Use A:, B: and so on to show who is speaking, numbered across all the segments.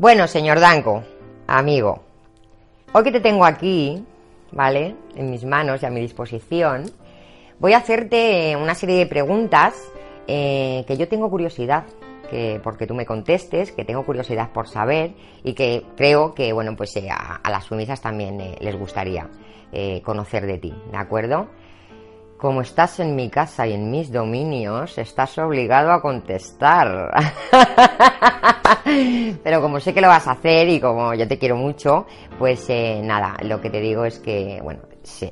A: Bueno, señor Danco, amigo, hoy que te tengo aquí, ¿vale? En mis manos y a mi disposición, voy a hacerte una serie de preguntas eh, que yo tengo curiosidad que porque tú me contestes, que tengo curiosidad por saber y que creo que, bueno, pues eh, a, las sumisas también eh, les gustaría conocer de ti, ¿de acuerdo? Como estás en mi casa y en mis dominios, estás obligado a contestar. Pero como sé que lo vas a hacer y como yo te quiero mucho, pues eh, nada, lo que te digo es que, bueno,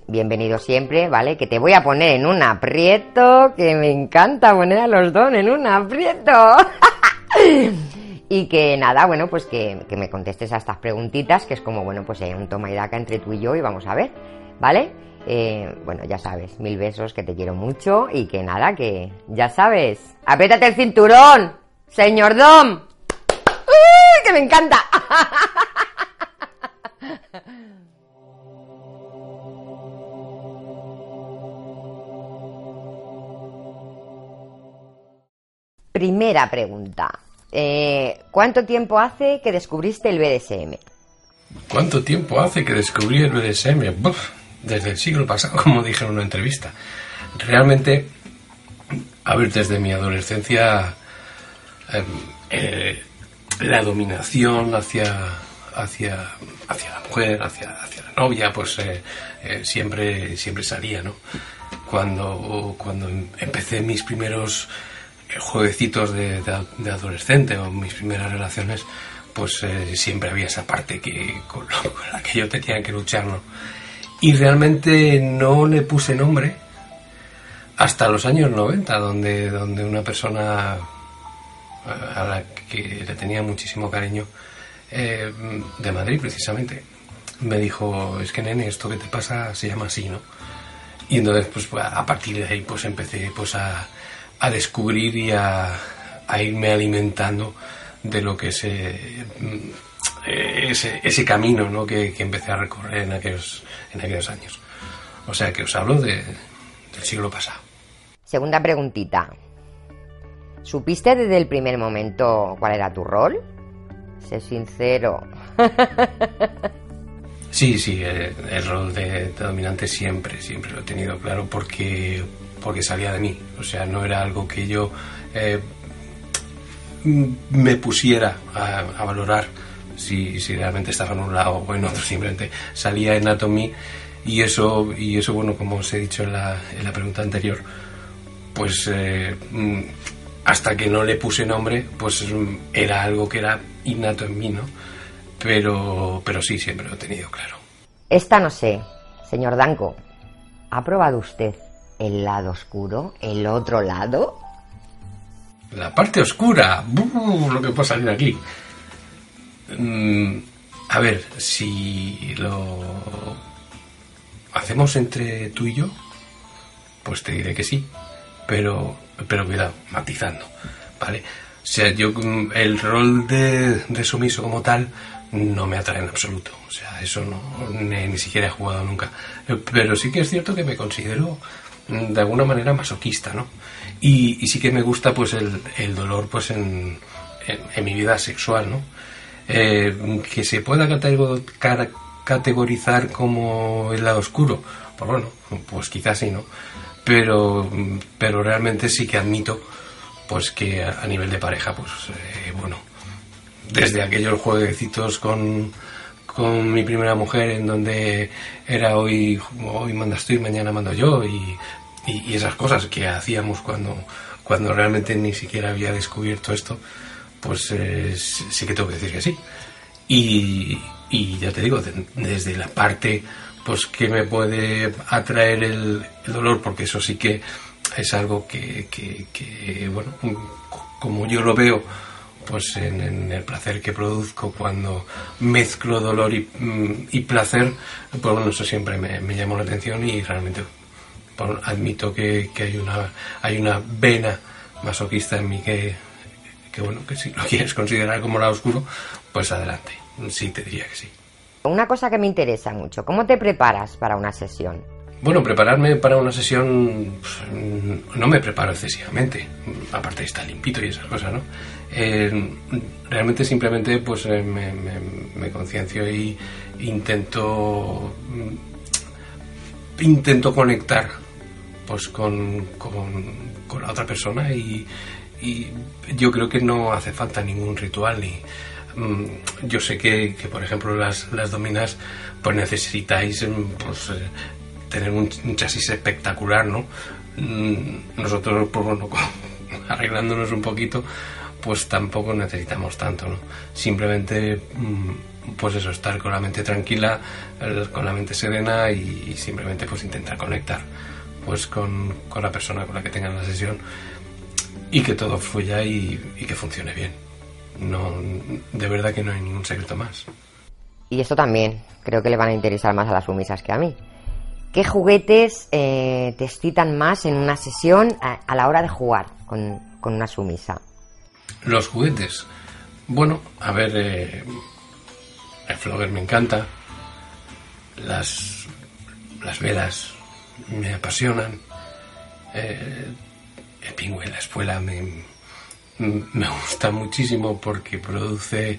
A: bienvenido siempre, ¿vale? Que te voy a poner en un aprieto, que me encanta poner a los dos en un aprieto. y que nada, bueno, pues que, me contestes a estas preguntitas, que es como, bueno, pues hay un toma y daca entre tú y yo y vamos a ver, ¿vale? Eh, bueno, ya sabes, mil besos, que te quiero mucho y que nada, que ya sabes. ¡Apriétate el cinturón, señor Dom! ¡Uy, que me encanta! Primera pregunta. Eh, ¿Cuánto tiempo hace que descubriste el BDSM?
B: ¿Cuánto tiempo hace que descubrí el BDSM? desde el siglo pasado, como dije en una entrevista. Realmente, a ver, desde mi adolescencia, em, eh, la dominación hacia, hacia, hacia la mujer, hacia, hacia la novia, pues eh, eh, siempre, siempre salía, ¿no? Cuando, cuando empecé mis primeros jueguecitos de, adolescente o mis primeras relaciones, pues siempre había esa parte que, con, la que yo tenía que luchar, ¿no? y realmente no le puse nombre hasta los años 90, donde, donde una persona a la que le tenía muchísimo cariño, eh, de Madrid precisamente, me dijo, es que nene, esto que te pasa se llama así, ¿no? Y entonces, pues a partir de ahí, pues empecé pues a, a descubrir y a, irme alimentando de lo que es eh, ese, ese camino ¿no? que, que, empecé a recorrer en aquellos, en aquellos años. O sea que os hablo de, del siglo pasado.
A: Segunda preguntita. ¿Supiste desde el primer momento cuál era tu rol? Sé sincero.
B: Sí, sí, el, rol de, dominante siempre, siempre lo he tenido claro porque, porque salía de mí. O sea, no era algo que yo eh, me pusiera a, a valorar si, si realmente estaba en un lado o en otro, simplemente salía en Atomy y eso, y eso bueno, como os he dicho en la, en la pregunta anterior, pues eh, mm, hasta que no le puse nombre, pues mm, era algo que era innato en mí, ¿no? Pero, pero sí, siempre lo he tenido claro.
A: Esta no sé, señor Danco, ¿ha probado usted el lado oscuro, el otro lado?
B: La parte oscura, lo que puede salir aquí. Mm, a ver, si lo hacemos entre tú y yo, pues te diré que sí, pero, pero cuidado, matizando, ¿vale? O sea, yo mm, el rol de, de sumiso como tal no me atrae en absoluto, o sea, eso no, ni, siquiera he jugado nunca, pero sí que es cierto que me considero mm, de alguna manera masoquista, ¿no? Y, sí que me gusta pues el, el dolor pues en, en mi vida sexual, ¿no? Eh, que se pueda categorizar como el lado oscuro, pues bueno, pues quizás sí, ¿no? Pero, pero realmente sí que admito pues que a, nivel de pareja, pues eh, bueno, desde aquellos jueguecitos con, con mi primera mujer en donde era hoy, hoy mandas tú y mañana mando yo y, y, y esas cosas que hacíamos cuando, cuando realmente ni siquiera había descubierto esto, pues eh, sí que tengo que decir que sí. Y, ya te digo, desde la parte pues que me puede atraer el, dolor, porque eso sí que es algo que, bueno, como yo lo veo, pues en, el placer que produzco cuando mezclo dolor y, mm, placer, pues bueno, eso siempre me, me llamó la atención y realmente admito que, que, hay, una, hay una vena masoquista en mí que, que bueno, que si lo quieres considerar como lado oscuro, pues adelante. Sí, te diría que sí.
A: Una cosa que me interesa mucho, ¿cómo te preparas para una sesión?
B: Bueno, prepararme para una sesión no me preparo excesivamente, aparte de estar limpito y esas cosas, ¿no? Eh, realmente simplemente pues eh, me, conciencio y intento mm, intento conectar pues con, con, la otra persona y, yo creo que no hace falta ningún ritual ni yo sé que, que, por ejemplo las, las dominas pues necesitáis mm, pues tener un, chasis espectacular, ¿no? Mm, nosotros, pues bueno, arreglándonos un poquito, pues tampoco necesitamos tanto, ¿no? Simplemente, mm, pues eso, estar con la mente tranquila, con la mente serena y, simplemente pues intentar conectar pues con, con, la persona con la que tengan la sesión y que todo fluya y que funcione bien. No, de verdad que no hay ningún secreto más.
A: Y esto también creo que le van a interesar más a las sumisas que a mí. ¿Qué juguetes eh, te excitan más en una sesión a, la hora de jugar con, una sumisa?
B: Los juguetes. Bueno, a ver, eh, el flogger me encanta. Las, las velas me apasionan. Eh, el pingüe, la espuela me, me gusta muchísimo porque produce,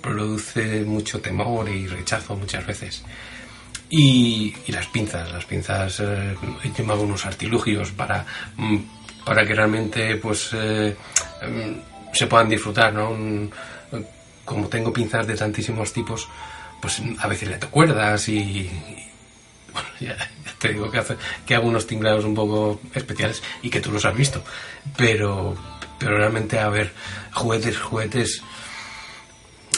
B: produce mucho temor y rechazo muchas veces. Y, las pinzas, las pinzas, eh, yo hago unos artilugios para, mm, para que realmente pues eh, mm, se puedan disfrutar, ¿no? como tengo pinzas de tantísimos tipos, pues a veces le cuerdas y, bueno, ya, te digo que, que hago unos tinglados un poco especiales y que tú los has visto, pero, pero realmente, a ver, juguetes, juguetes,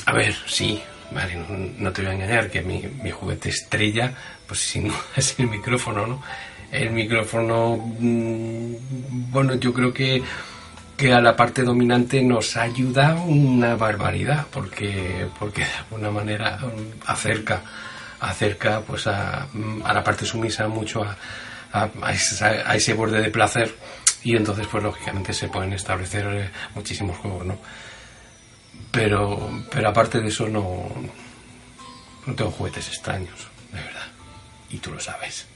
B: a ver, sí, Vale, no, te voy a engañar que mi, mi juguete estrella, pues sin es el micrófono, ¿no? El micrófono, mm, bueno, yo creo que, que a la parte dominante nos ayuda una barbaridad, porque, porque de alguna manera mm, acerca, acerca pues a, a la parte sumisa mucho a, a, ese, borde de placer y entonces pues lógicamente se pueden establecer eh, muchísimos juegos, ¿no? Pero, pero aparte de eso no, no tengo juguetes extraños, de verdad. Y tú lo sabes.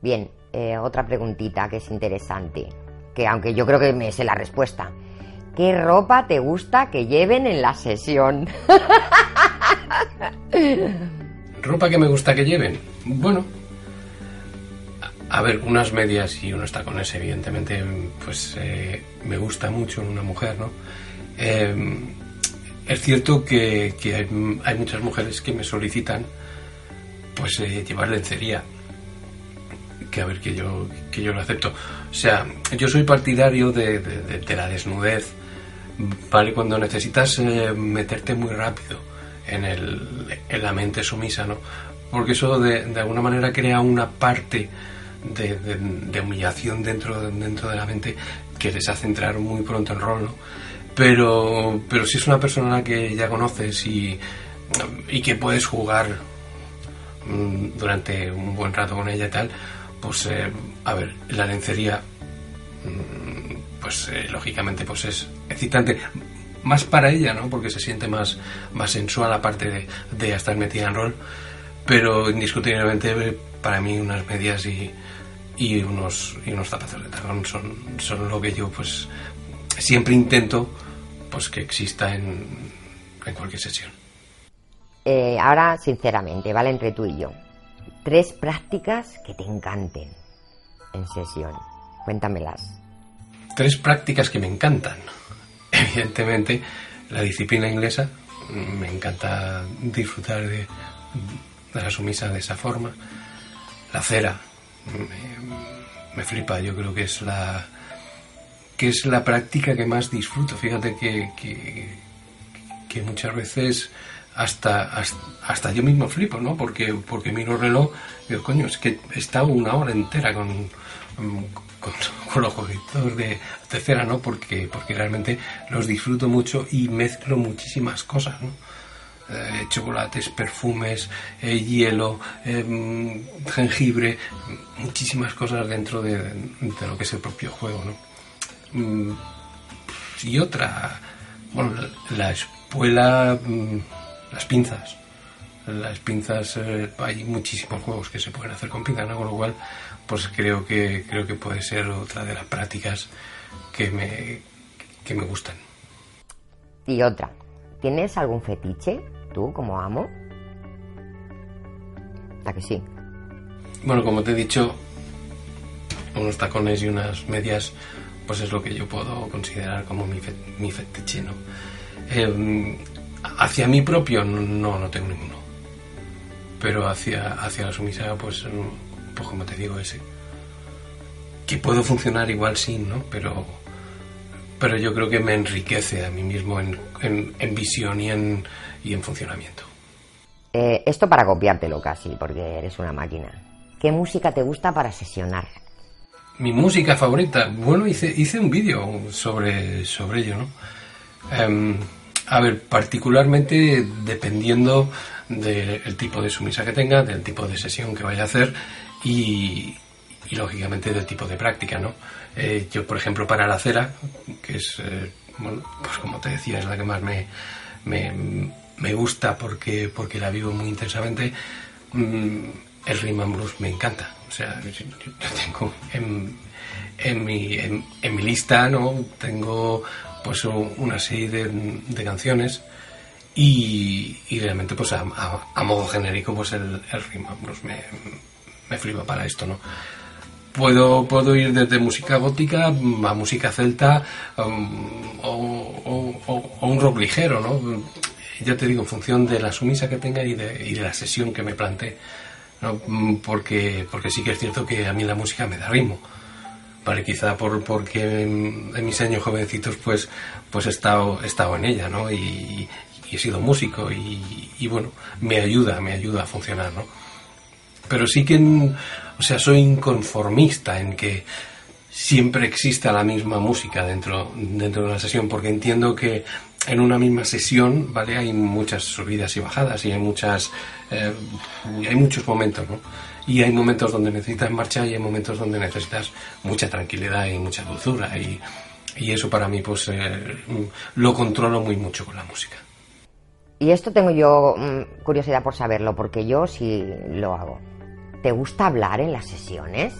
A: Bien, eh, otra preguntita que es interesante, que aunque yo creo que me sé la respuesta. ¿Qué ropa te gusta que lleven en la sesión?
B: ¿Ropa que me gusta que lleven? Bueno, a ver, unas medias y unos tacones, evidentemente, pues eh, me gusta mucho en una mujer, ¿no? Eh, es cierto que, hay, muchas mujeres que me solicitan pues eh, llevar lencería. Que a ver, que yo, que yo lo acepto. O sea, yo soy partidario de, la desnudez, ¿vale? Cuando necesitas eh, meterte muy rápido en, el, en la mente sumisa, ¿no? Porque eso de, de alguna manera crea una parte de, humillación dentro, dentro de la mente que les hace entrar muy pronto en rol. Pero, pero si es una persona que ya conoces y, y que puedes jugar mm, durante un buen rato con ella y tal, pues eh, a ver, la lencería, mm, pues eh, lógicamente pues es excitante. Más para ella, ¿no? Porque se siente más, más sensual aparte de, de estar metida en rol. Pero indiscutiblemente para mí unas medias y, y unos, y unos zapatos de tacón son, son lo que yo pues siempre intento pues que exista en, en cualquier sesión.
A: Eh, ahora, sinceramente, ¿vale? Entre tú y yo. Tres prácticas que te encanten en sesión. Cuéntamelas.
B: Tres prácticas que me encantan. Evidentemente, la disciplina inglesa. Me encanta disfrutar de, de la sumisa de esa forma. La cera. Me, me flipa. Yo creo que es la, que es la práctica que más disfruto. Fíjate que, que, muchas veces hasta, hasta, yo mismo flipo, ¿no? Porque, porque miro el reloj y digo, coño, es que he estado una hora entera con, con, los jueguitos de, tercera, ¿no? Porque, porque realmente los disfruto mucho y mezclo muchísimas cosas, ¿no? Eh, chocolates, perfumes, eh, hielo, em, jengibre, muchísimas cosas dentro de, lo que es el propio juego, ¿no? Mm, y otra, bueno, la, espuela, mm, las pinzas. las pinzas, eh, hay muchísimos juegos que se pueden hacer con pinzas, ¿no? Con lo cual, pues creo que, creo que puede ser otra de las prácticas que me, que me gustan.
A: Y otra, ¿tienes algún fetiche como amo? ¿A que sí?
B: Bueno, como te he dicho, unos tacones y unas medias, pues es lo que yo puedo considerar como mi, mi fetiche, ¿no? Em, hacia mí propio no, no tengo ninguno. Pero hacia, hacia la sumisa, pues, pues como te digo, ese. Que puedo funcionar igual sin, ¿no? Pero, pero yo creo que me enriquece a mí mismo en, en, visión y en, y en funcionamiento.
A: Eh, esto para copiártelo casi, porque eres una máquina. ¿Qué música te gusta para sesionar?
B: Mi música favorita. Bueno, hice, hice un vídeo sobre, sobre ello, ¿no? Em, a ver, particularmente dependiendo del tipo de sumisa que tenga, del tipo de sesión que vaya a hacer y, lógicamente del tipo de práctica, ¿no? Eh, yo, por ejemplo, para la cera, que es, eh, bueno, pues como te decía, es la que más me, me, gusta porque, porque la vivo muy intensamente, mm, el rhythm blues me encanta. O sea, yo, tengo en, mi, en, mi lista, ¿no? Tengo pues una serie de, canciones y, realmente pues a, modo genérico pues el, el rhythm blues me, me flipa para esto, ¿no? Puedo, puedo ir desde música gótica a música celta um, o, un rock ligero, ¿no? Ya te digo, en función de la sumisa que tenga y de, y de la sesión que me plantee. ¿no? Porque, porque sí que es cierto que a mí la música me da ritmo. Vale, quizá por, porque en mis años jovencitos pues, pues he, estado, he estado en ella, ¿no? Y, he sido músico y, y, bueno, me ayuda, me ayuda a funcionar, ¿no? Pero sí que, o sea, soy inconformista en que siempre exista la misma música dentro, dentro de una sesión, porque entiendo que en una misma sesión, ¿vale? Hay muchas subidas y bajadas y hay muchas, eh, hay muchos momentos, ¿no? Y hay momentos donde necesitas marcha y hay momentos donde necesitas mucha tranquilidad y mucha dulzura y, y eso para mí, pues, eh, lo controlo muy mucho con la música.
A: Y esto tengo yo mm, curiosidad por saberlo, porque yo sí lo hago. ¿Te gusta hablar en las sesiones?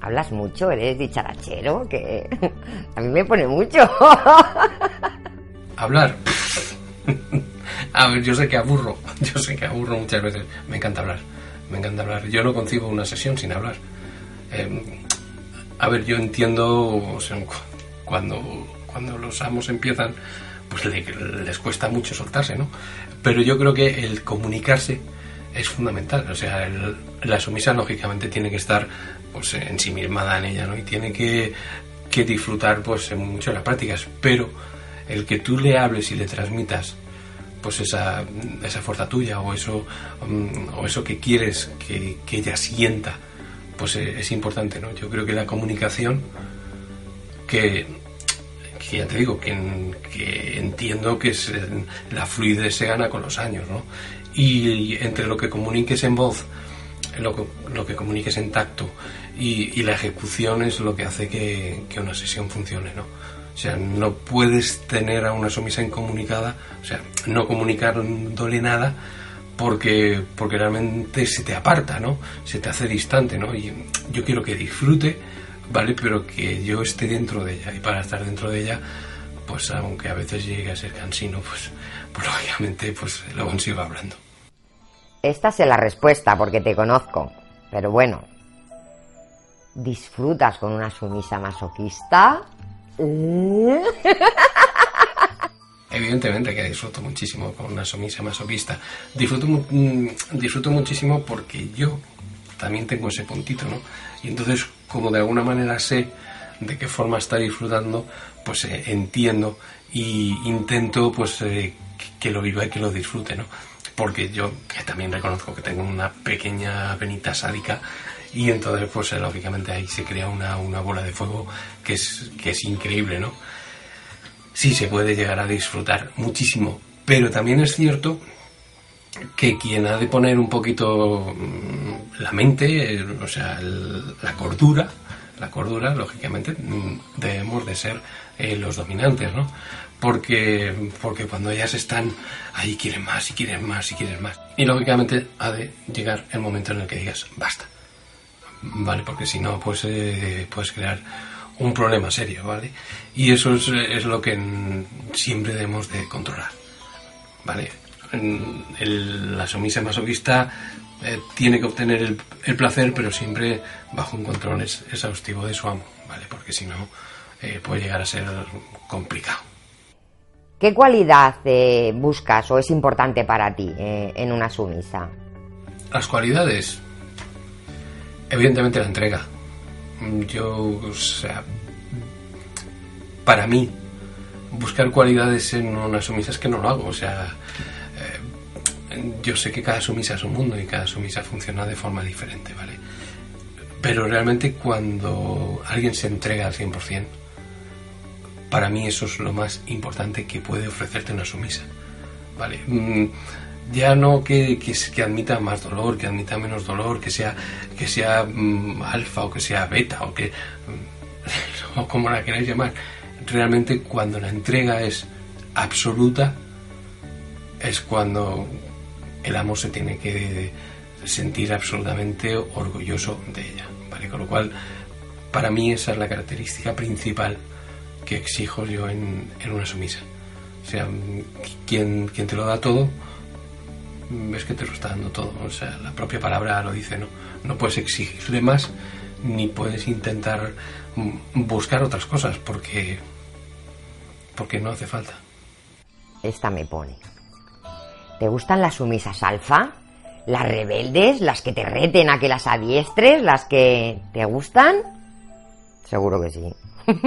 A: ¿Hablas mucho? ¿Eres dicharachero? Que a mí me pone mucho.
B: hablar. a ver, yo sé que aburro, yo sé que aburro muchas veces. Me encanta hablar, me encanta hablar. Yo no concibo una sesión sin hablar. Em, a ver, yo entiendo cuando, cuando los amos empiezan, pues les cuesta mucho soltarse, ¿no? Pero yo creo que el comunicarse es fundamental. O sea, la sumisa lógicamente tiene que estar pues ensimismada en ella, ¿no? Y tiene que, que disfrutar pues mucho de las prácticas. Pero el que tú le hables y le transmitas pues esa, esa fuerza tuya o eso, mm, o eso que quieres que, ella sienta, pues eh, es, importante, ¿no? Yo creo que la comunicación, que, que ya te digo, que, que entiendo que la fluidez se gana con los años, ¿no? Y, entre lo que comuniques en voz, lo que, lo que comuniques en tacto y, y, la ejecución es lo que hace que, que una sesión funcione, ¿no? O sea, no puedes tener a una sumisa incomunicada, o sea, no comunicándole nada porque, porque realmente se te aparta, ¿no? Se te hace distante, ¿no? Y yo quiero que disfrute, ¿vale? Pero que yo esté dentro de ella. Y para estar dentro de ella, pues aunque a veces llegue a ser cansino, pues, pues lógicamente pues lo consigo hablando.
A: Esta es la respuesta porque te conozco. Pero bueno, ¿disfrutas con una sumisa masoquista?
B: Evidentemente que disfruto muchísimo con una sumisa masoquista. Disfruto, mm, disfruto muchísimo porque yo también tengo ese puntito, ¿no? Y entonces, como de alguna manera sé de qué forma está disfrutando, pues eh, entiendo y intento pues eh, que lo viva y que lo disfrute, ¿no? Porque yo también reconozco que tengo una pequeña venita sádica y entonces pues eh, lógicamente ahí se crea una, una bola de fuego que es, que es increíble, ¿no? Sí se puede llegar a disfrutar muchísimo, pero también es cierto que quien ha de poner un poquito mm, la mente, o sea, la cordura, la cordura, lógicamente mm, debemos de ser eh, los dominantes, ¿no? Porque, porque cuando ellas están ahí quieren más y quieren más y quieren más. Y lógicamente ha de llegar el momento en el que digas basta. ¿Vale? Porque si no, pues eh, puedes crear un problema serio, ¿vale? Y eso es, es lo que siempre debemos de controlar, ¿vale? El, la sumisa masoquista eh, tiene que obtener el, el, placer, pero siempre bajo un control exhaustivo de su amo, ¿vale? Porque si no, eh, puede llegar a ser complicado.
A: ¿Qué cualidad eh, buscas o es importante para ti en una sumisa?
B: Las cualidades, evidentemente la entrega. Yo, o sea, para mí, buscar cualidades en una sumisa es que no lo hago. O sea, eh, yo sé que cada sumisa es un mundo y cada sumisa funciona de forma diferente, ¿vale? Pero realmente cuando alguien se entrega al 100%, para mí eso es lo más importante que puede ofrecerte una sumisa. ¿Vale? Mm, ya no que, que, admita más dolor, que admita menos dolor, que sea, que sea mm, alfa o que sea beta o que mm, o como la queráis llamar. Realmente cuando la entrega es absoluta es cuando el amo se tiene que sentir absolutamente orgulloso de ella. ¿vale? Con lo cual, para mí esa es la característica principal que exijo yo en, una sumisa. O sea, quien, quien te lo da todo, es que te lo está dando todo. O sea, la propia palabra lo dice, ¿no? No puedes exigirle más ni puedes intentar buscar otras cosas porque porque no hace falta.
A: Esta me pone. ¿Te gustan las sumisas alfa? ¿Las rebeldes? ¿Las que te reten a que las adiestres? ¿Las que te gustan? Seguro que sí.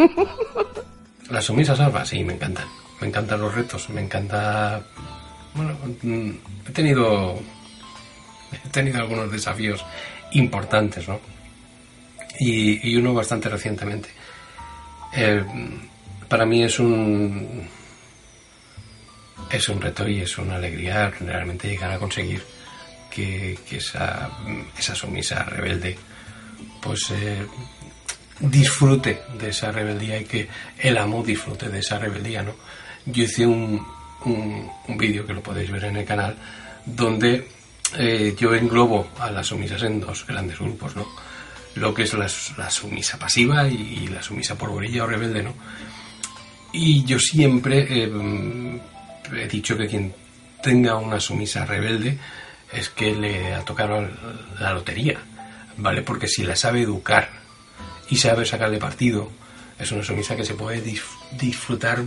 B: Las sumisas alfa, sí, me encantan. Me encantan los retos, me encanta. Bueno, mm, he tenido. He tenido algunos desafíos importantes, ¿no? Y, uno bastante recientemente. Eh, para mí es un. Es un reto y es una alegría realmente llegar a conseguir que, esa, esa sumisa rebelde pues eh, disfrute de esa rebeldía y que el amo disfrute de esa rebeldía, ¿no? Yo hice un, un, vídeo que lo podéis ver en el canal donde eh, yo englobo a las sumisas en dos grandes grupos, ¿no? Lo que es la, sumisa pasiva y, la sumisa porborilla o rebelde, ¿no? Y yo siempre eh, he dicho que quien tenga una sumisa rebelde es que le ha tocado la lotería, ¿vale? Porque si la sabe educar y saber sacarle partido. Es una sumisa que se puede disfrutar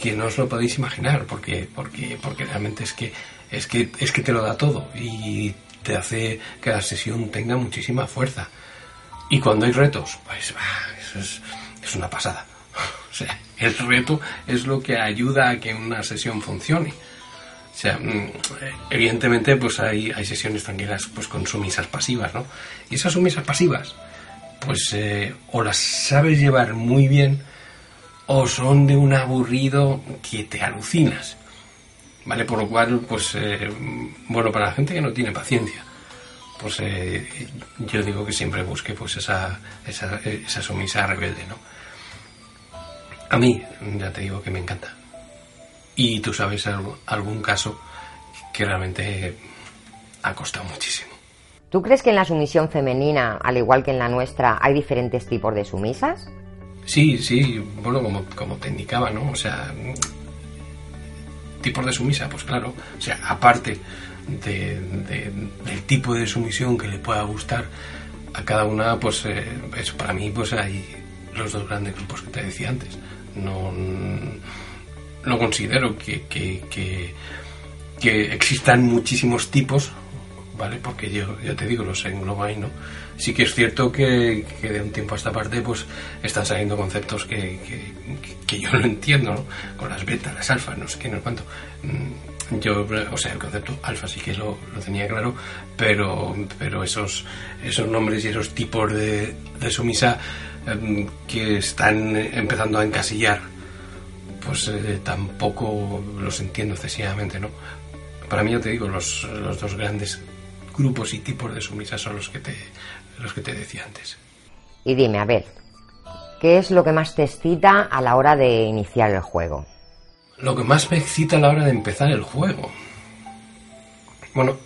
B: que no os lo podéis imaginar, porque, porque, porque realmente es que, es, que, es que te lo da todo y te hace que la sesión tenga muchísima fuerza. Y cuando hay retos, pues eso es, es una pasada. O sea, el reto es lo que ayuda a que una sesión funcione. O sea, mm, evidentemente, pues hay, hay sesiones tranquilas pues con sumisas pasivas, ¿no? Y esas sumisas pasivas, pues eh, o las sabes llevar muy bien o son de un aburrido que te alucinas. ¿Vale? Por lo cual, pues, eh, bueno, para la gente que no tiene paciencia, pues eh, yo digo que siempre busque pues esa, esa, esa sumisa rebelde, ¿no? A mí, ya te digo que me encanta. Y tú sabes algún caso que realmente ha costado muchísimo.
A: ¿Tú crees que en la sumisión femenina, al igual que en la nuestra, hay diferentes tipos de sumisas?
B: Sí, sí, bueno, como, como te indicaba, ¿no? O sea, tipos de sumisa, pues claro, o sea, aparte de, del tipo de sumisión que le pueda gustar a cada una, pues eh, eso para mí, pues hay los dos grandes grupos que te decía antes. No, no considero que, que, que, que existan muchísimos tipos ¿vale? Porque yo, ya te digo, los englobo ahí, ¿no? Sí que es cierto que, de un tiempo a esta parte, pues, están saliendo conceptos que, que, yo no entiendo, ¿no? Con las betas, las alfas, no sé qué, no sé cuánto. Mm, yo, o sea, el concepto alfa sí que lo, lo tenía claro, pero, pero esos, esos nombres y esos tipos de, de sumisa em, que están empezando a encasillar, pues eh, tampoco los entiendo excesivamente, ¿no? Para mí, yo te digo, los, los dos grandes grupos y tipos de sumisas son los que te, los que te decía antes.
A: Y dime, a ver, ¿qué es lo que más te excita a la hora de iniciar el juego?
B: Lo que más me excita a la hora de empezar el juego. Bueno,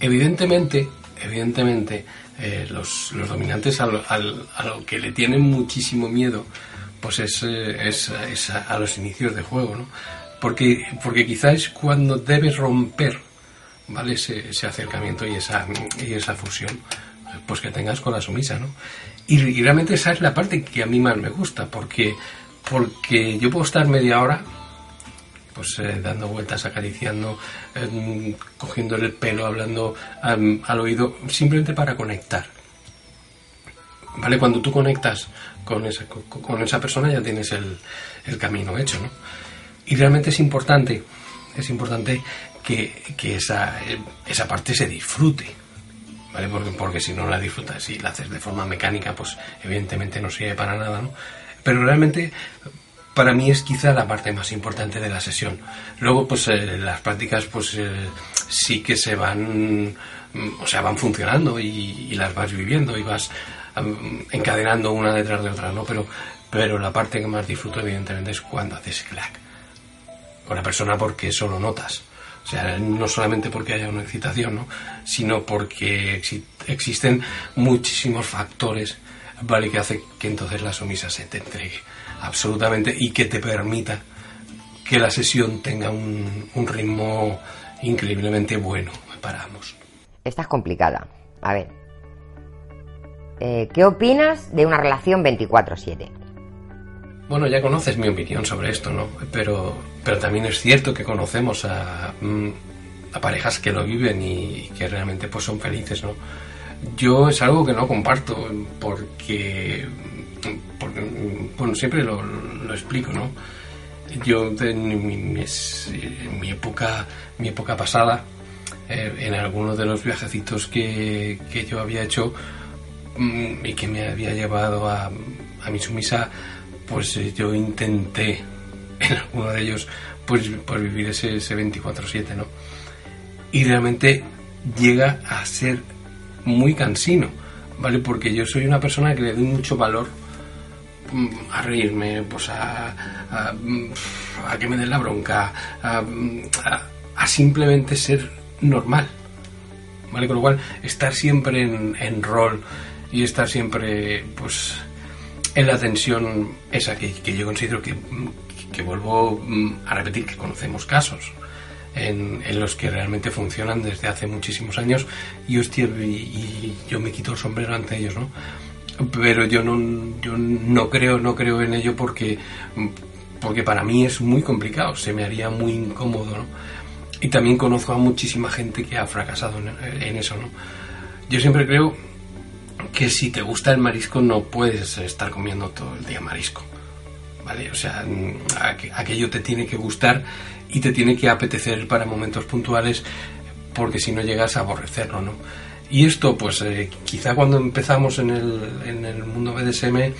B: evidentemente, evidentemente, eh, los, dominantes a lo, que le tienen muchísimo miedo, pues es, eh, es, a, los inicios de juego, ¿no? Porque, porque quizás es cuando debes romper, ¿vale? Ese, ese acercamiento y esa, y esa fusión, pues que tengas con la sumisa, ¿no? Y, realmente esa es la parte que a mí más me gusta, porque, porque yo puedo estar media hora pues eh, dando vueltas, acariciando, eh, el pelo, hablando al oído, simplemente para conectar. ¿Vale? Cuando tú conectas con esa, con, esa persona ya tienes el, el, camino hecho, ¿no? Y realmente es importante, es importante que, que esa, esa parte se disfrute. ¿Vale? Porque, porque si no la disfrutas, si la haces de forma mecánica, pues evidentemente no sirve para nada, ¿no? Pero realmente para mí es quizá la parte más importante de la sesión. Luego, pues eh, las prácticas, pues eh, sí que se van, mm, o sea, van funcionando y, las vas viviendo y vas encadenando una detrás de otra, ¿no? Pero, pero la parte que más disfruto, evidentemente, es cuando haces clack con la persona porque eso lo notas. O sea, no solamente porque haya una excitación, ¿no? sino porque existen muchísimos factores, ¿vale? Que hace que entonces la sumisa se te entregue absolutamente y que te permita que la sesión tenga un, ritmo increíblemente bueno para ambos.
A: Esta es complicada. A ver, eh, ¿qué opinas de una relación 24/7?
B: Bueno, ya conoces mi opinión sobre esto, ¿no? Pero, pero también es cierto que conocemos a, mm, a parejas que lo viven y que realmente pues son felices, ¿no? Yo es algo que no comparto porque porque, bueno, siempre lo, explico, ¿no? Yo en mi, época, mi época pasada, eh, en algunos de los viajecitos que, yo había hecho mm, y que me había llevado a, a mi sumisa, pues eh, yo intenté en alguno de ellos pues, pues vivir ese, ese 24-7, ¿no? Y realmente llega a ser muy cansino, ¿vale? Porque yo soy una persona que le doy mucho valor Mm, a reírme, pues a, a, que me den la bronca, a, simplemente ser normal. ¿Vale? Con lo cual, estar siempre en, rol y estar siempre, pues, en la tensión esa que, yo considero que, que, vuelvo mm, a repetir, que conocemos casos. En, los que realmente funcionan desde hace muchísimos años y, hostia, y yo me quito el sombrero ante ellos, ¿no? pero yo no, yo no creo, no creo en ello porque, porque para mí es muy complicado, se me haría muy incómodo, ¿no? Y también conozco a muchísima gente que ha fracasado en, eso, ¿no? Yo siempre creo que si te gusta el marisco no puedes estar comiendo todo el día marisco, ¿vale? O sea, aquello te tiene que gustar y te tiene que apetecer para momentos puntuales porque si no llegas a aborrecerlo, ¿no? Y esto, pues eh, quizá cuando empezamos en el, en el mundo BDSM,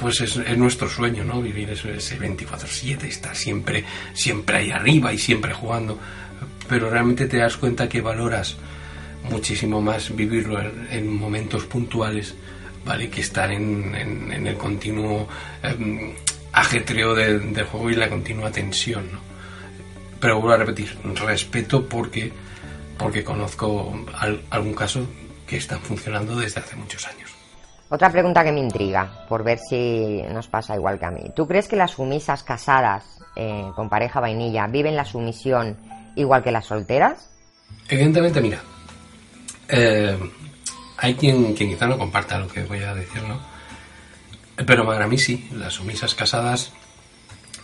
B: pues es, nuestro sueño, ¿no? Vivir ese, ese 24-7, estar siempre, siempre ahí arriba y siempre jugando. Pero realmente te das cuenta que valoras muchísimo más vivirlo en, momentos puntuales, ¿vale? Que estar en, en, el continuo em, ajetreo del juego y la continua tensión, ¿no? Pero vuelvo a repetir, respeto porque porque conozco algún caso que están funcionando desde hace muchos años.
A: Otra pregunta que me intriga, por ver si nos pasa igual que a mí. ¿Tú crees que las sumisas casadas eh, con pareja vainilla viven la sumisión igual que las solteras?
B: Evidentemente, mira, eh, hay quien, quizá no comparta lo que voy a decir, ¿no? Pero para mí sí, las sumisas casadas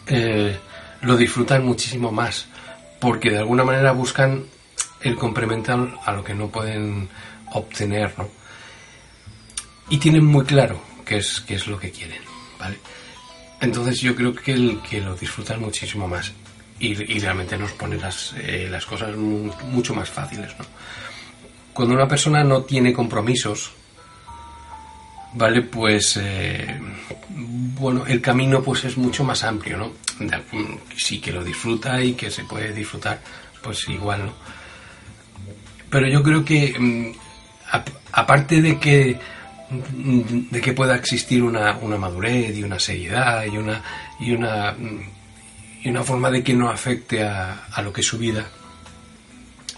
B: eh, lo disfrutan muchísimo más, porque de alguna manera buscan el complementar a lo que no pueden obtener, ¿no? Y tienen muy claro qué es, lo que quieren, ¿vale? Entonces yo creo que, lo disfrutan muchísimo más y, realmente nos pone las, eh, las cosas mucho más fáciles, ¿no? Cuando una persona no tiene compromisos, ¿vale? Pues, eh, bueno, el camino pues es mucho más amplio, ¿no? Sí que lo disfruta y que se puede disfrutar, pues igual, ¿no? Pero yo creo que, mm, aparte de que de que pueda existir una, una madurez y una seriedad y una, y una, y una forma de que no afecte a, a lo que es su vida.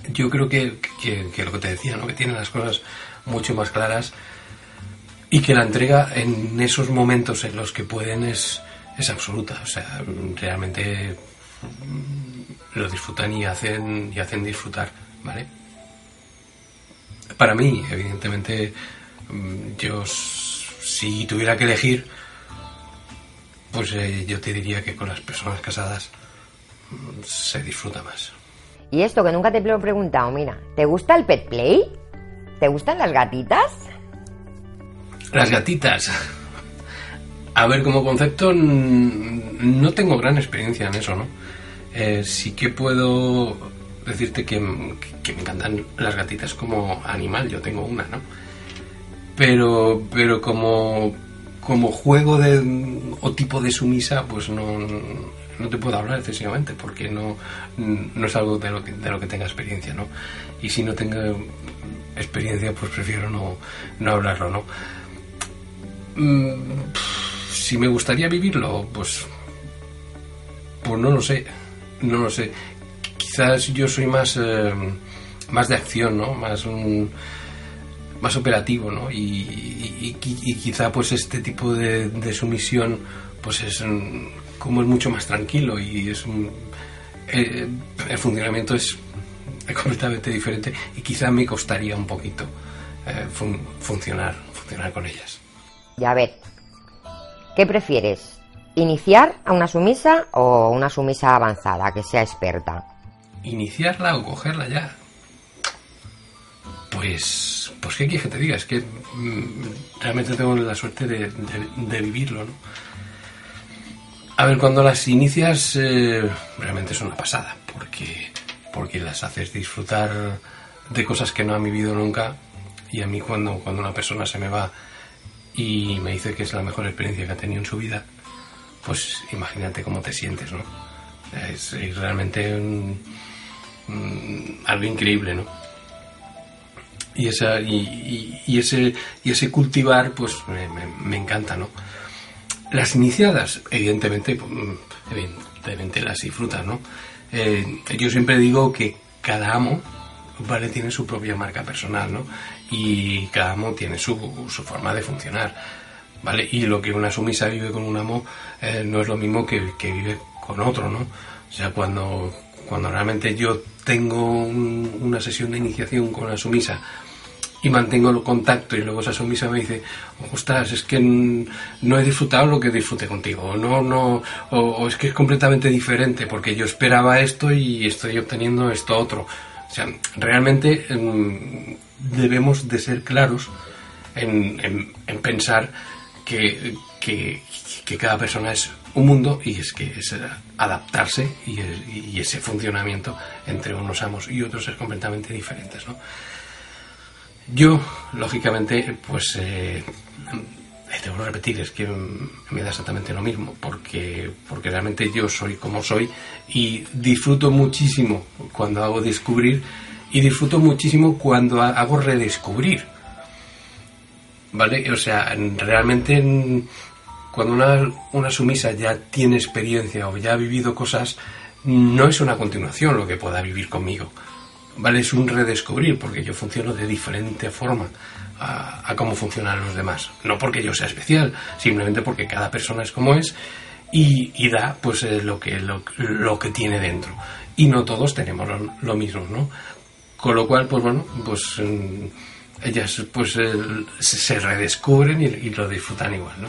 B: Yo creo que, que, lo que te decía, ¿no? que tiene las cosas mucho más claras y que la entrega en esos momentos en los que pueden es, es absoluta. O sea, realmente lo disfrutan y hacen, y hacen disfrutar, ¿vale? Para mí, evidentemente, mm, yo si tuviera que elegir, pues eh, yo te diría que con las personas casadas mm, se disfruta más.
A: Y esto que nunca te lo he preguntado, mira, ¿te gusta el pet play? ¿Te gustan las gatitas?
B: Las gatitas. A ver, como concepto no tengo gran experiencia en eso, ¿no? Eh, sí que puedo decirte que, que, me encantan las gatitas como animal, yo tengo una, ¿no? Pero, pero como, como juego de, o tipo de sumisa, pues no, no te puedo hablar excesivamente porque no, no es algo de lo, que, de lo que tenga experiencia, ¿no? Y si no tengo experiencia, pues prefiero no, no hablarlo, ¿no? Mm, si me gustaría vivirlo, pues, pues no lo sé no lo sé. Quizás yo soy más, eh, más de acción, ¿no? Más un, más operativo, ¿no? Y, quizá pues este tipo de, sumisión pues es como es mucho más tranquilo y es un, eh, el funcionamiento es completamente diferente y quizá me costaría un poquito eh, funcionar funcionar con ellas.
A: Ya ver, ¿qué prefieres? ¿Iniciar a una sumisa o una sumisa avanzada que sea experta?
B: ¿Iniciarla o cogerla ya? Pues, pues qué quieres que te diga, es que mm, realmente tengo la suerte de, vivirlo, ¿no? A ver, cuando las inicias eh, realmente es una pasada, porque, porque las haces disfrutar de cosas que no han vivido nunca y a mí cuando, cuando una persona se me va y me dice que es la mejor experiencia que ha tenido en su vida, pues imagínate cómo te sientes, ¿no? Es, realmente algo increíble, ¿no? Y, esa, y, ese, y ese cultivar, pues me, encanta, ¿no? Las iniciadas, evidentemente, pues, evidentemente las disfrutas, ¿no? Eh, yo siempre digo que cada amo, ¿vale? Tiene su propia marca personal, ¿no? Y cada amo tiene su, su forma de funcionar ¿vale? Y lo que una sumisa vive con un amo eh, no es lo mismo que, vive con otro, ¿no? O sea, cuando, cuando realmente yo tengo una sesión de iniciación con la sumisa y mantengo el contacto y luego esa sumisa me dice, ostras, es que no he disfrutado lo que disfruté contigo, o no, no, o, es que es completamente diferente porque yo esperaba esto y estoy obteniendo esto otro. O sea, realmente em, debemos de ser claros en, en pensar que, que, cada persona es un mundo y es que es adaptarse y, ese funcionamiento entre unos amos y otros es completamente diferentes. ¿no? Yo, lógicamente, pues eh, tengo que repetir, es que me da exactamente lo mismo, porque, porque realmente yo soy como soy y disfruto muchísimo cuando hago descubrir y disfruto muchísimo cuando hago redescubrir. ¿vale? O sea, realmente cuando una, una sumisa ya tiene experiencia o ya ha vivido cosas, no es una continuación lo que pueda vivir conmigo, ¿vale? Es un redescubrir, porque yo funciono de diferente forma a, cómo funcionan los demás. No porque yo sea especial, simplemente porque cada persona es como es y, da pues eh, lo, que, lo, que tiene dentro. Y no todos tenemos lo, lo mismo, ¿no? Con lo cual, pues bueno, pues mm, ellas pues se redescubren y, lo disfrutan igual, ¿no?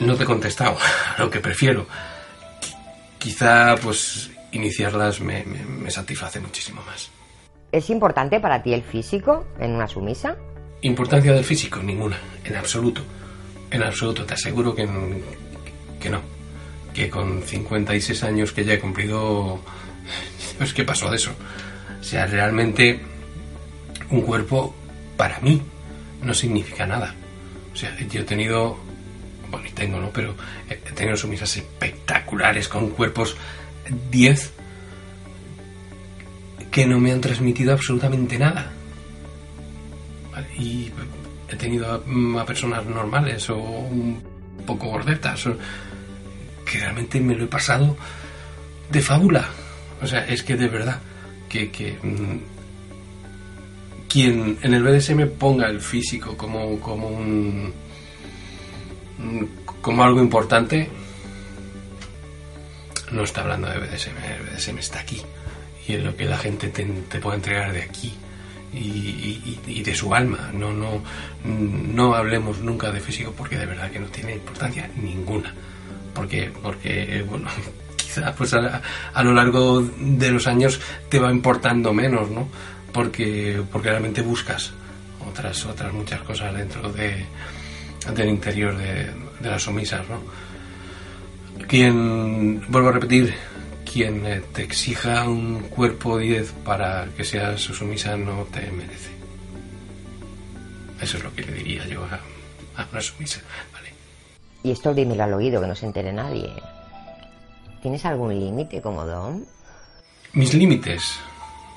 B: No te he contestado lo que prefiero. Quizá pues iniciarlas me, satisface muchísimo más.
A: ¿Es importante para ti el físico en una sumisa?
B: Importancia del físico, ninguna, en absoluto. En absoluto, te aseguro que, que no. Que con 56 años que ya he cumplido, pues ¿qué pasó de eso? O sea, realmente un cuerpo para mí no significa nada. O sea, yo he tenido, bueno, y tengo, ¿no? Pero he tenido sumisas espectaculares con cuerpos 10 que no me han transmitido absolutamente nada. Y he tenido a, personas normales o un poco gordetas, que realmente me lo he pasado de fábula. O sea, es que de verdad, que, mm, quien en el BDSM ponga el físico como, como un como algo importante, no está hablando de BDSM, el BDSM está aquí. Y es lo que la gente te, puede entregar de aquí y, de su alma. No, no, no hablemos nunca de físico porque de verdad que no tiene importancia ninguna. Porque, porque bueno, quizá pues a, lo largo de los años te va importando menos, ¿no? Porque, porque realmente buscas otras, otras muchas cosas dentro de, del interior de, de las sumisas, ¿no? Quien, vuelvo a repetir, quien eh, te exija un cuerpo 10 para que seas sumisa no te merece. Eso es lo que le diría yo a, una sumisa, ¿vale?
A: Y esto dímelo al oído, que no se entere nadie. ¿Tienes algún límite como Dom?
B: Mis límites.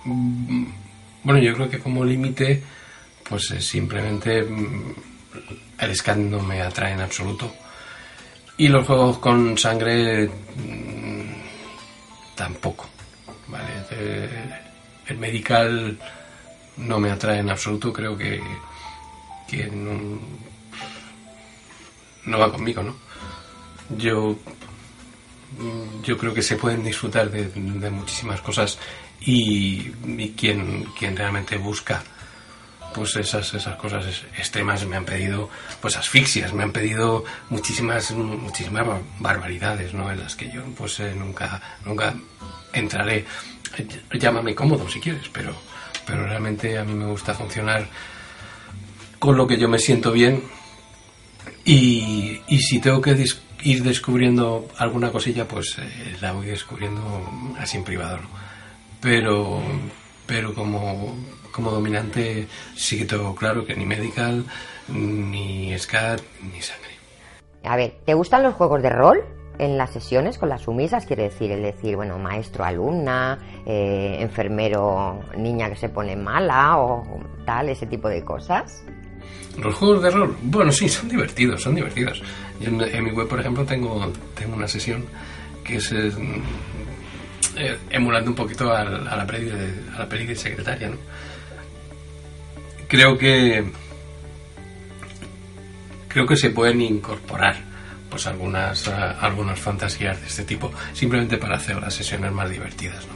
B: Bueno, yo creo que como límite, pues simplemente mm, el scan no me atrae en absoluto. Y los juegos con sangre mm, tampoco. ¿vale? el medical no me atrae en absoluto, creo que, que no, va conmigo, ¿no? Yo, yo creo que se pueden disfrutar de, muchísimas cosas y, y quien, quien realmente busca pues esas, esas cosas extremas me han pedido pues asfixias, me han pedido muchísimas, muchísimas barbaridades, ¿no? En las que yo pues eh, nunca, nunca entraré. Llámame cómodo si quieres, pero, pero realmente a mí me gusta funcionar con lo que yo me siento bien y, y si tengo que ir descubriendo alguna cosilla, pues eh, la voy descubriendo así en privado, Pero, pero como como dominante sí que tengo claro que ni medical, ni SCAR, ni sangre.
A: A ver, ¿te gustan los juegos de rol? en las sesiones con las sumisas, quiere decir, el decir, bueno, maestro, alumna, eh, enfermero, niña que se pone mala o tal, ese tipo de cosas.
B: Los juegos de rol, bueno, sí, son divertidos, son divertidos. en, mi web, por ejemplo, tengo, tengo una sesión que es eh, eh, emulando un poquito a, la peli de, a la peli de secretaria, ¿no? Creo que creo que se pueden incorporar pues algunas algunas fantasías de este tipo simplemente para hacer las sesiones más divertidas ¿no?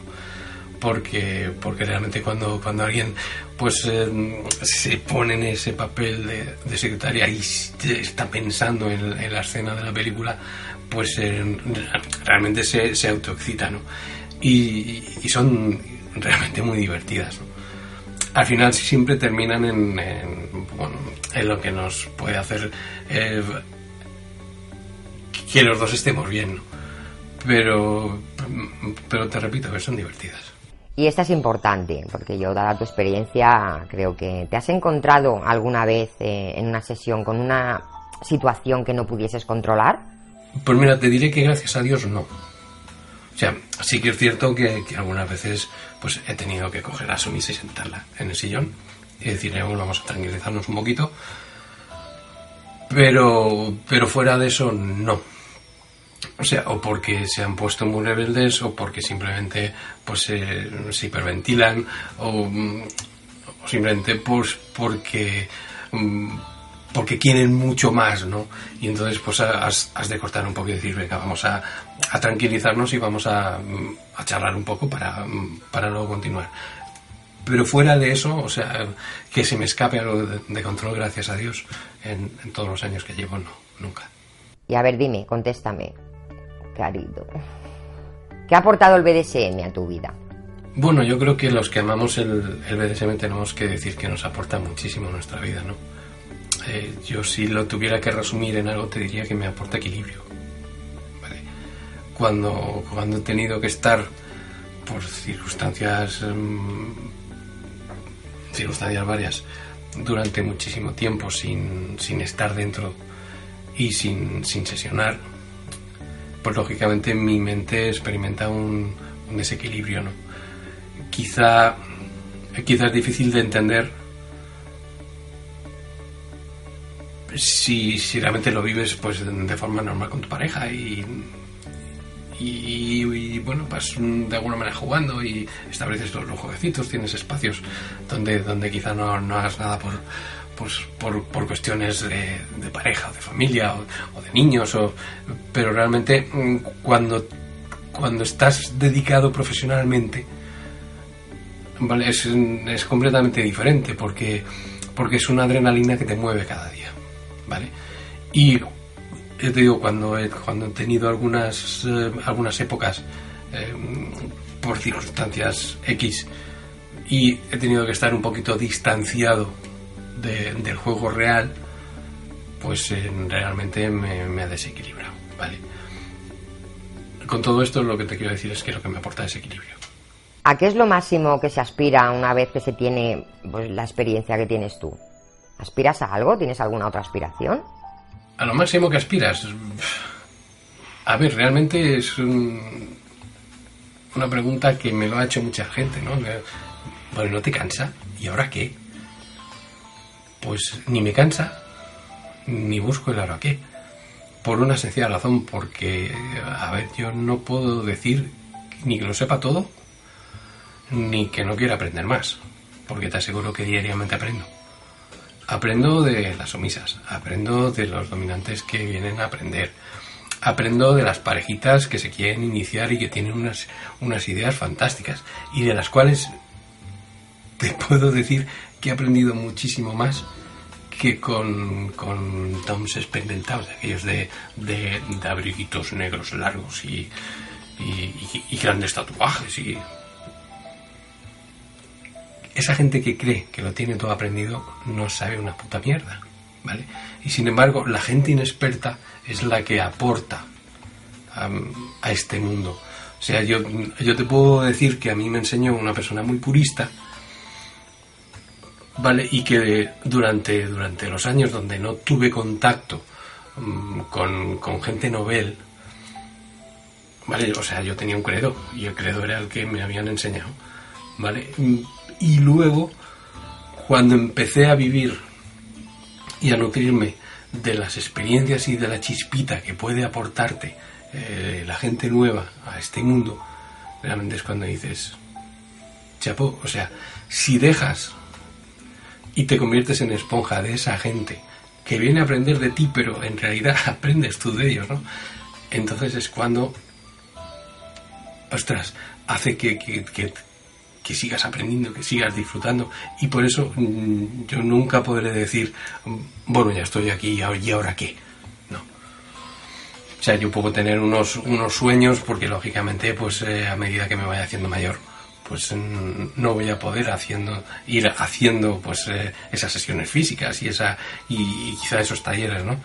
B: porque porque realmente cuando cuando alguien pues eh, se pone en ese papel de, secretaria y está pensando en, la escena de la película pues eh, realmente se, se autoexcita ¿no? y, son realmente muy divertidas. Al final siempre terminan en, en, lo que nos puede hacer eh, que los dos estemos bien. Pero, pero te repito que son divertidas.
A: Y esta es importante, porque yo, dada tu experiencia, creo que te has encontrado alguna vez eh, en una sesión con una situación que no pudieses controlar.
B: Pues mira, te diré que gracias a Dios no. O sea, sí que es cierto que, algunas veces pues he tenido que coger a Sumisa y sentarla en el sillón y decirle, vamos a tranquilizarnos un poquito. Pero, pero fuera de eso, no. O sea, o porque se han puesto muy rebeldes o porque simplemente pues se hiperventilan o, o simplemente pues porque mm, porque quieren mucho más, ¿no? Y entonces pues has, de cortar un poco y decir, venga, vamos a, tranquilizarnos y vamos a, charlar un poco para, para luego continuar. Pero fuera de eso, o sea, que se me escape algo de, control, gracias a Dios, en, todos los años que llevo, no, nunca.
A: Y a ver, dime, contéstame, querido. ¿Qué ha aportado el BDSM a tu vida?
B: Bueno, yo creo que los que amamos el, el BDSM tenemos que decir que nos aporta muchísimo a nuestra vida, ¿no? Eh, yo si lo tuviera que resumir en algo te diría que me aporta equilibrio. Cuando, cuando he tenido que estar por circunstancias, mm, circunstancias varias, durante muchísimo tiempo sin, estar dentro y sin, sesionar, pues lógicamente mi mente experimenta un, desequilibrio. ¿no? Quizá, quizá es difícil de entender si, si realmente lo vives pues de forma normal con tu pareja y, y, bueno, pues de alguna manera jugando y estableces los, los jueguecitos, tienes espacios donde, donde quizá no, no hagas nada por, pues, por, por cuestiones de, de, pareja o de familia o, o, de niños, o, pero realmente mm, cuando, cuando estás dedicado profesionalmente, ¿vale? es, es completamente diferente porque, porque es una adrenalina que te mueve cada día. ¿Vale? Y yo te digo, cuando he, cuando he tenido algunas, eh, algunas épocas eh, por circunstancias X y he tenido que estar un poquito distanciado de, del juego real, pues eh, realmente me, me, ha desequilibrado, ¿vale? Con todo esto lo que te quiero decir es que lo que me aporta es equilibrio.
A: ¿A qué es lo máximo que se aspira una vez que se tiene pues, la experiencia que tienes tú? ¿Aspiras a algo? ¿Tienes alguna otra aspiración?
B: A lo máximo que aspiras. A ver, realmente es un, una pregunta que me lo ha hecho mucha gente, ¿no? Bueno, ¿no te cansa? ¿Y ahora qué? Pues ni me cansa, ni busco el ahora qué. Por una sencilla razón, porque, a ver, yo no puedo decir ni que lo sepa todo, ni que no quiera aprender más, porque te aseguro que diariamente aprendo. Aprendo de las omisas, aprendo de los dominantes que vienen a aprender, aprendo de las parejitas que se quieren iniciar y que tienen unas, unas ideas fantásticas y de las cuales te puedo decir que he aprendido muchísimo más que con, con toms experimentados, aquellos de, de, abriguitos negros largos y, y, y grandes tatuajes y esa gente que cree que lo tiene todo aprendido no sabe una puta mierda, ¿vale? Y sin embargo, la gente inexperta es la que aporta a este mundo. O sea, yo, yo te puedo decir que a mí me enseñó una persona muy purista, ¿vale? Y que durante, durante los años donde no tuve contacto um, con, con gente novel, ¿vale? O sea, yo tenía un credo y el credo era el que me habían enseñado, ¿vale? Y luego cuando empecé a vivir y a nutrirme de las experiencias y de la chispita que puede aportarte eh, la gente nueva a este mundo, realmente es cuando dices, chapo, o sea, si dejas y te conviertes en esponja de esa gente que viene a aprender de ti, pero en realidad aprendes tú de ellos, ¿no? Entonces es cuando, ostras, hace que, que sigas aprendiendo, que sigas disfrutando. Y por eso mmm, yo nunca podré decir, bueno, ya estoy aquí, ¿y ahora qué? No. O sea, yo puedo tener unos, unos sueños porque lógicamente, pues eh, a medida que me vaya haciendo mayor, pues no voy a poder haciendo ir haciendo pues eh, esas sesiones físicas y esa y, quizá esos talleres no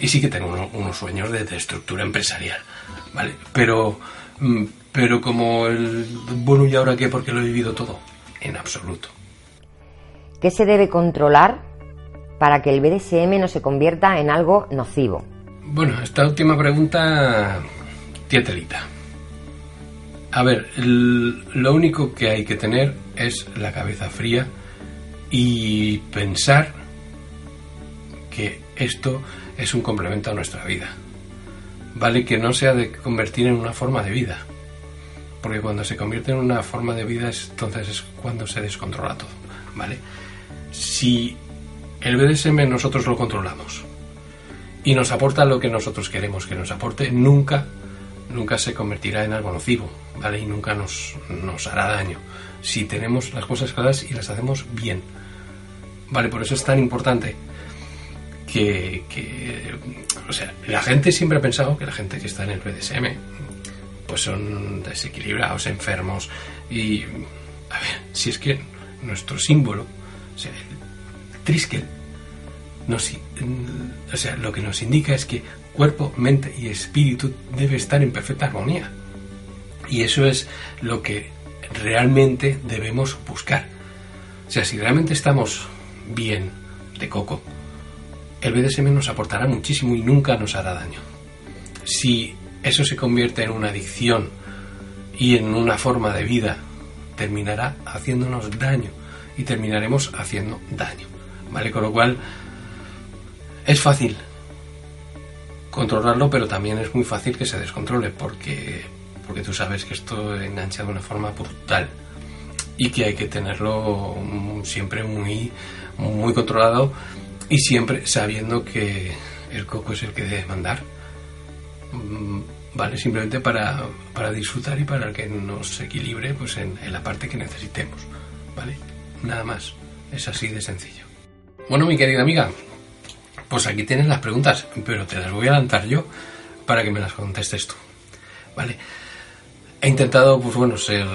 B: y sí que tengo uno, unos sueños de, de, estructura empresarial vale pero mm, pero como el bueno y ahora qué porque lo he vivido todo en absoluto
A: qué se debe controlar para que el BDSM no se convierta en algo nocivo
B: bueno esta última pregunta tietelita a ver, el, lo único que hay que tener es la cabeza fría y pensar que esto es un complemento a nuestra vida. Vale que no sea de convertir en una forma de vida. Porque cuando se convierte en una forma de vida es, entonces es cuando se descontrola todo. ¿Vale? Si el BDSM nosotros lo controlamos y nos aporta lo que nosotros queremos que nos aporte, nunca nunca se convertirá en algo nocivo, ¿vale? Y nunca nos, nos hará daño. Si tenemos las cosas claras y las hacemos bien. ¿Vale? Por eso es tan importante que, que, o sea, la gente siempre ha pensado que la gente que está en el BDSM pues son desequilibrados, enfermos y a ver, si es que nuestro símbolo, o sea, el triskel, o sea, lo que nos indica es que cuerpo, mente y espíritu debe estar en perfecta armonía. Y eso es lo que realmente debemos buscar. O sea, si realmente estamos bien de coco, el BDSM nos aportará muchísimo y nunca nos hará daño. Si eso se convierte en una adicción y en una forma de vida, terminará haciéndonos daño y terminaremos haciendo daño. ¿Vale? Con lo cual, Es fácil controlarlo, pero también es muy fácil que se descontrole, porque, porque tú sabes que esto engancha de una forma brutal y que hay que tenerlo siempre muy, muy controlado y siempre sabiendo que el coco es el que debe mandar. Mm, vale, simplemente para, para disfrutar y para que nos equilibre pues en, la parte que necesitemos. Vale, nada más. Es así de sencillo. Bueno, mi querida amiga, pues aquí tienes las preguntas, pero te las voy a adelantar yo para que me las contestes tú. ¿Vale? He intentado, pues bueno, ser,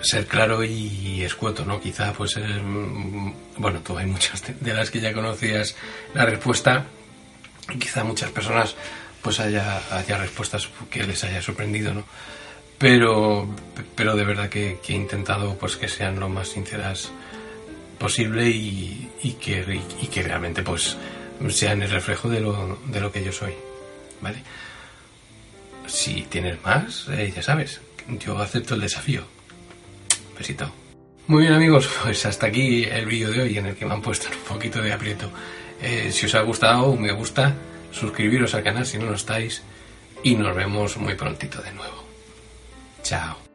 B: ser, claro y escueto, ¿no? Quizá, pues, bueno, tú hay muchas de las que ya conocías la respuesta. Quizá muchas personas, pues, haya, haya respuestas que les haya sorprendido, ¿no? Pero, pero de verdad que, que he intentado, pues, que sean lo más sinceras posible y, que, y que realmente pues sean el reflejo de lo, de lo que yo soy. ¿Vale? Si tienes más, eh, ya sabes, yo acepto el desafío. Besito. Muy bien amigos, pues hasta aquí el vídeo de hoy en el que me han puesto un poquito de aprieto. Eh, si os ha gustado, me gusta, suscribiros al canal si no lo estáis y nos vemos muy prontito de nuevo. Chao.